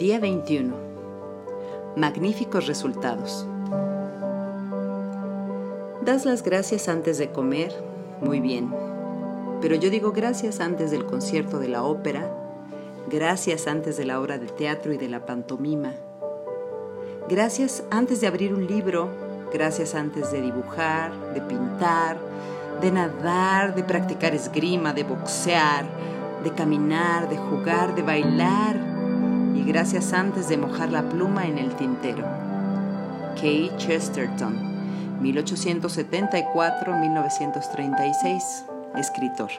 Día 21. Magníficos resultados. ¿Das las gracias antes de comer? Muy bien. Pero yo digo gracias antes del concierto de la ópera, gracias antes de la obra de teatro y de la pantomima, gracias antes de abrir un libro, gracias antes de dibujar, de pintar, de nadar, de practicar esgrima, de boxear, de caminar, de jugar, de bailar gracias antes de mojar la pluma en el tintero. Kay Chesterton, 1874-1936, escritor.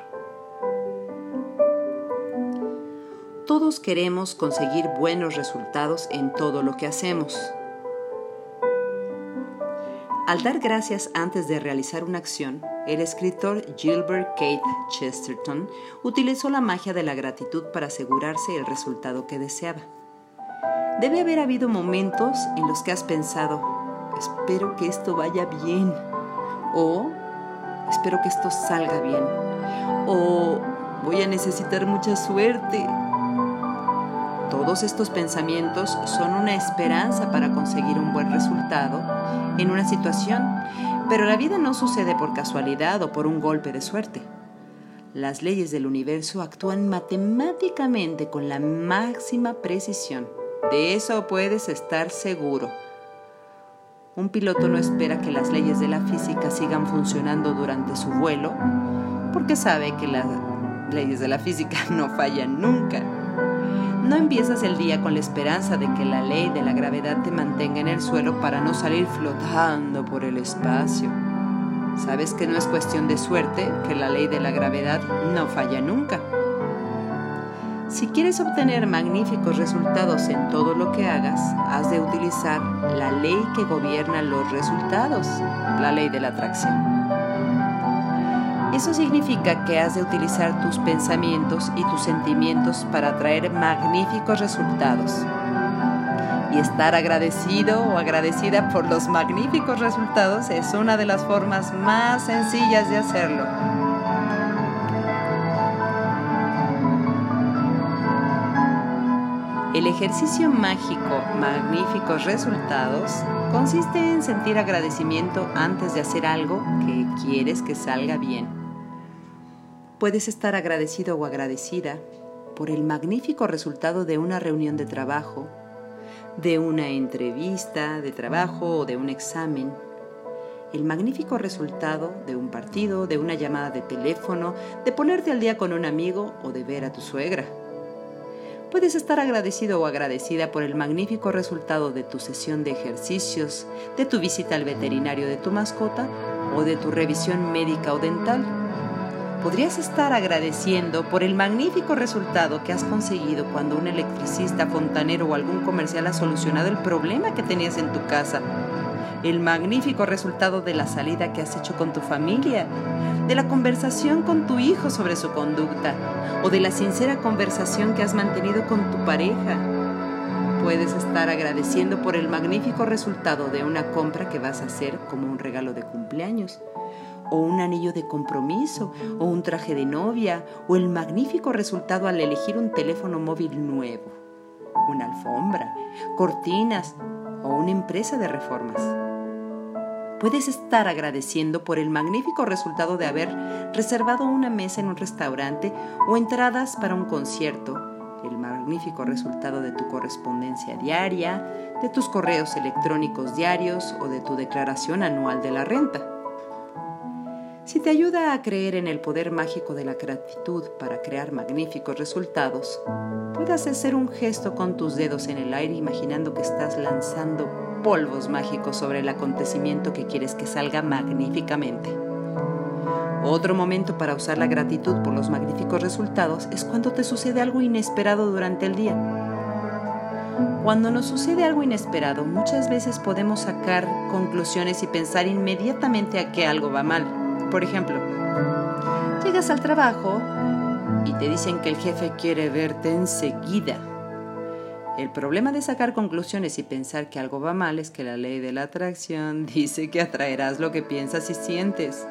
Todos queremos conseguir buenos resultados en todo lo que hacemos. Al dar gracias antes de realizar una acción, el escritor Gilbert Keith Chesterton utilizó la magia de la gratitud para asegurarse el resultado que deseaba. Debe haber habido momentos en los que has pensado, espero que esto vaya bien, o espero que esto salga bien, o voy a necesitar mucha suerte, todos estos pensamientos son una esperanza para conseguir un buen resultado en una situación, pero la vida no sucede por casualidad o por un golpe de suerte. Las leyes del universo actúan matemáticamente con la máxima precisión. De eso puedes estar seguro. Un piloto no espera que las leyes de la física sigan funcionando durante su vuelo porque sabe que las leyes de la física no fallan nunca. No empiezas el día con la esperanza de que la ley de la gravedad te mantenga en el suelo para no salir flotando por el espacio. Sabes que no es cuestión de suerte, que la ley de la gravedad no falla nunca. Si quieres obtener magníficos resultados en todo lo que hagas, has de utilizar la ley que gobierna los resultados, la ley de la atracción. Eso significa que has de utilizar tus pensamientos y tus sentimientos para atraer magníficos resultados. Y estar agradecido o agradecida por los magníficos resultados es una de las formas más sencillas de hacerlo. Ejercicio mágico Magníficos Resultados consiste en sentir agradecimiento antes de hacer algo que quieres que salga bien. Puedes estar agradecido o agradecida por el magnífico resultado de una reunión de trabajo, de una entrevista de trabajo o de un examen, el magnífico resultado de un partido, de una llamada de teléfono, de ponerte al día con un amigo o de ver a tu suegra. Puedes estar agradecido o agradecida por el magnífico resultado de tu sesión de ejercicios, de tu visita al veterinario de tu mascota o de tu revisión médica o dental podrías estar agradeciendo por el magnífico resultado que has conseguido cuando un electricista, fontanero o algún comercial ha solucionado el problema que tenías en tu casa. El magnífico resultado de la salida que has hecho con tu familia, de la conversación con tu hijo sobre su conducta o de la sincera conversación que has mantenido con tu pareja. Puedes estar agradeciendo por el magnífico resultado de una compra que vas a hacer como un regalo de cumpleaños o un anillo de compromiso, o un traje de novia, o el magnífico resultado al elegir un teléfono móvil nuevo, una alfombra, cortinas o una empresa de reformas. Puedes estar agradeciendo por el magnífico resultado de haber reservado una mesa en un restaurante o entradas para un concierto, el magnífico resultado de tu correspondencia diaria, de tus correos electrónicos diarios o de tu declaración anual de la renta. Si te ayuda a creer en el poder mágico de la gratitud para crear magníficos resultados, puedes hacer un gesto con tus dedos en el aire imaginando que estás lanzando polvos mágicos sobre el acontecimiento que quieres que salga magníficamente. Otro momento para usar la gratitud por los magníficos resultados es cuando te sucede algo inesperado durante el día. Cuando nos sucede algo inesperado, muchas veces podemos sacar conclusiones y pensar inmediatamente a que algo va mal. Por ejemplo, llegas al trabajo y te dicen que el jefe quiere verte enseguida. El problema de sacar conclusiones y pensar que algo va mal es que la ley de la atracción dice que atraerás lo que piensas y sientes.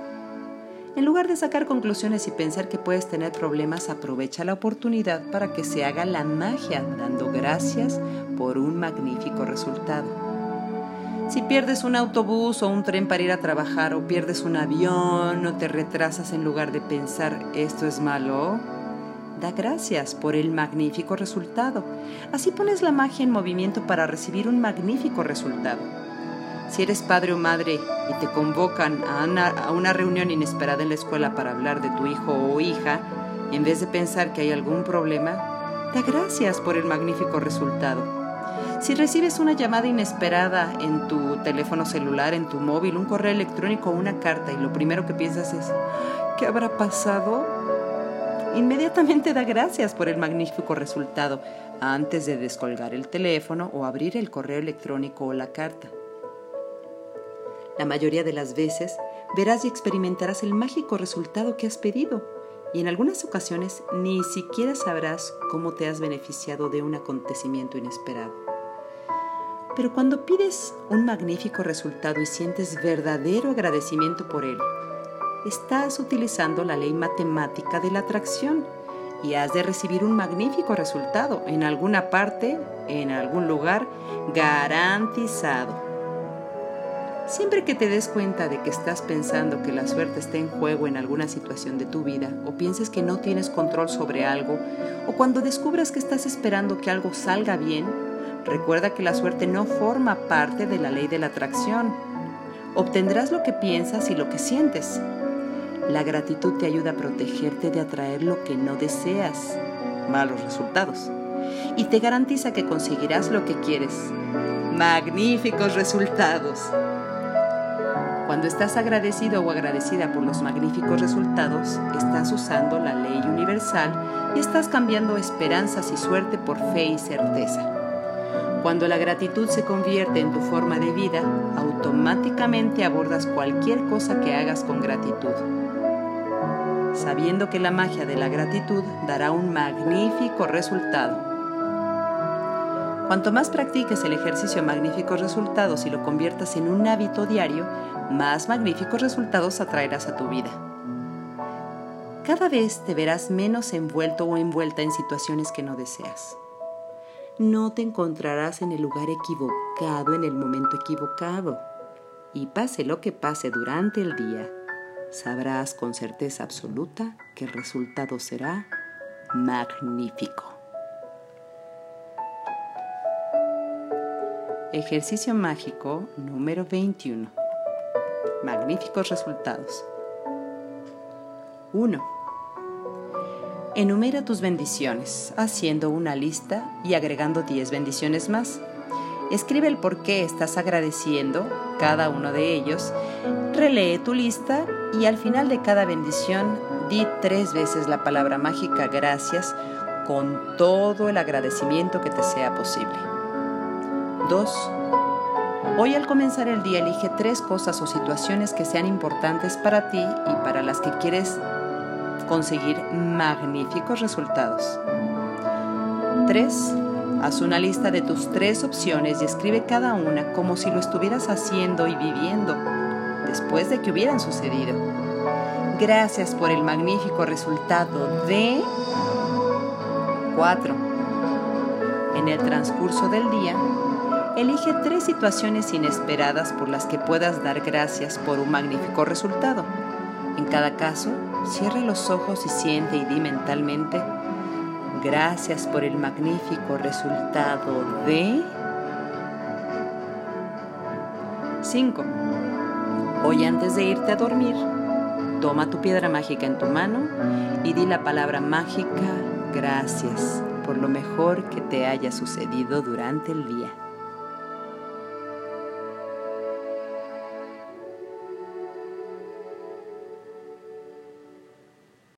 En lugar de sacar conclusiones y pensar que puedes tener problemas, aprovecha la oportunidad para que se haga la magia dando gracias por un magnífico resultado. Si pierdes un autobús o un tren para ir a trabajar o pierdes un avión o te retrasas en lugar de pensar esto es malo, da gracias por el magnífico resultado. Así pones la magia en movimiento para recibir un magnífico resultado. Si eres padre o madre y te convocan a una, reunión inesperada en la escuela para hablar de tu hijo o hija, en vez de pensar que hay algún problema, da gracias por el magnífico resultado. Si recibes una llamada inesperada en tu teléfono celular, en tu móvil, un correo electrónico o una carta y lo primero que piensas es, ¿qué habrá pasado? Inmediatamente da gracias por el magnífico resultado antes de descolgar el teléfono o abrir el correo electrónico o la carta. La mayoría de las veces verás y experimentarás el mágico resultado que has pedido y en algunas ocasiones ni siquiera sabrás cómo te has beneficiado de un acontecimiento inesperado. Pero cuando pides un magnífico resultado y sientes verdadero agradecimiento por él, estás utilizando la ley matemática de la atracción y has de recibir un magnífico resultado en alguna parte, en algún lugar, garantizado. Siempre que te des cuenta de que estás pensando que la suerte está en juego en alguna situación de tu vida, o pienses que no tienes control sobre algo, o cuando descubras que estás esperando que algo salga bien, recuerda que la suerte no forma parte de la ley de la atracción. Obtendrás lo que piensas y lo que sientes. La gratitud te ayuda a protegerte de atraer lo que no deseas, malos resultados, y te garantiza que conseguirás lo que quieres, magníficos resultados. Cuando estás agradecido o agradecida por los magníficos resultados, estás usando la ley universal y estás cambiando esperanzas y suerte por fe y certeza. Cuando la gratitud se convierte en tu forma de vida, automáticamente abordas cualquier cosa que hagas con gratitud, sabiendo que la magia de la gratitud dará un magnífico resultado. Cuanto más practiques el ejercicio magníficos resultados y lo conviertas en un hábito diario, más magníficos resultados atraerás a tu vida. Cada vez te verás menos envuelto o envuelta en situaciones que no deseas. No te encontrarás en el lugar equivocado en el momento equivocado. Y pase lo que pase durante el día, sabrás con certeza absoluta que el resultado será magnífico. Ejercicio mágico número 21. Magníficos resultados. 1. Enumera tus bendiciones, haciendo una lista y agregando 10 bendiciones más. Escribe el por qué estás agradeciendo cada uno de ellos, relee tu lista y al final de cada bendición di tres veces la palabra mágica gracias con todo el agradecimiento que te sea posible. 2. Hoy al comenzar el día elige tres cosas o situaciones que sean importantes para ti y para las que quieres conseguir magníficos resultados. 3. Haz una lista de tus tres opciones y escribe cada una como si lo estuvieras haciendo y viviendo después de que hubieran sucedido. Gracias por el magnífico resultado de 4. En el transcurso del día, Elige tres situaciones inesperadas por las que puedas dar gracias por un magnífico resultado. En cada caso, cierra los ojos y siente y di mentalmente, gracias por el magnífico resultado de... 5. Hoy antes de irte a dormir, toma tu piedra mágica en tu mano y di la palabra mágica gracias por lo mejor que te haya sucedido durante el día.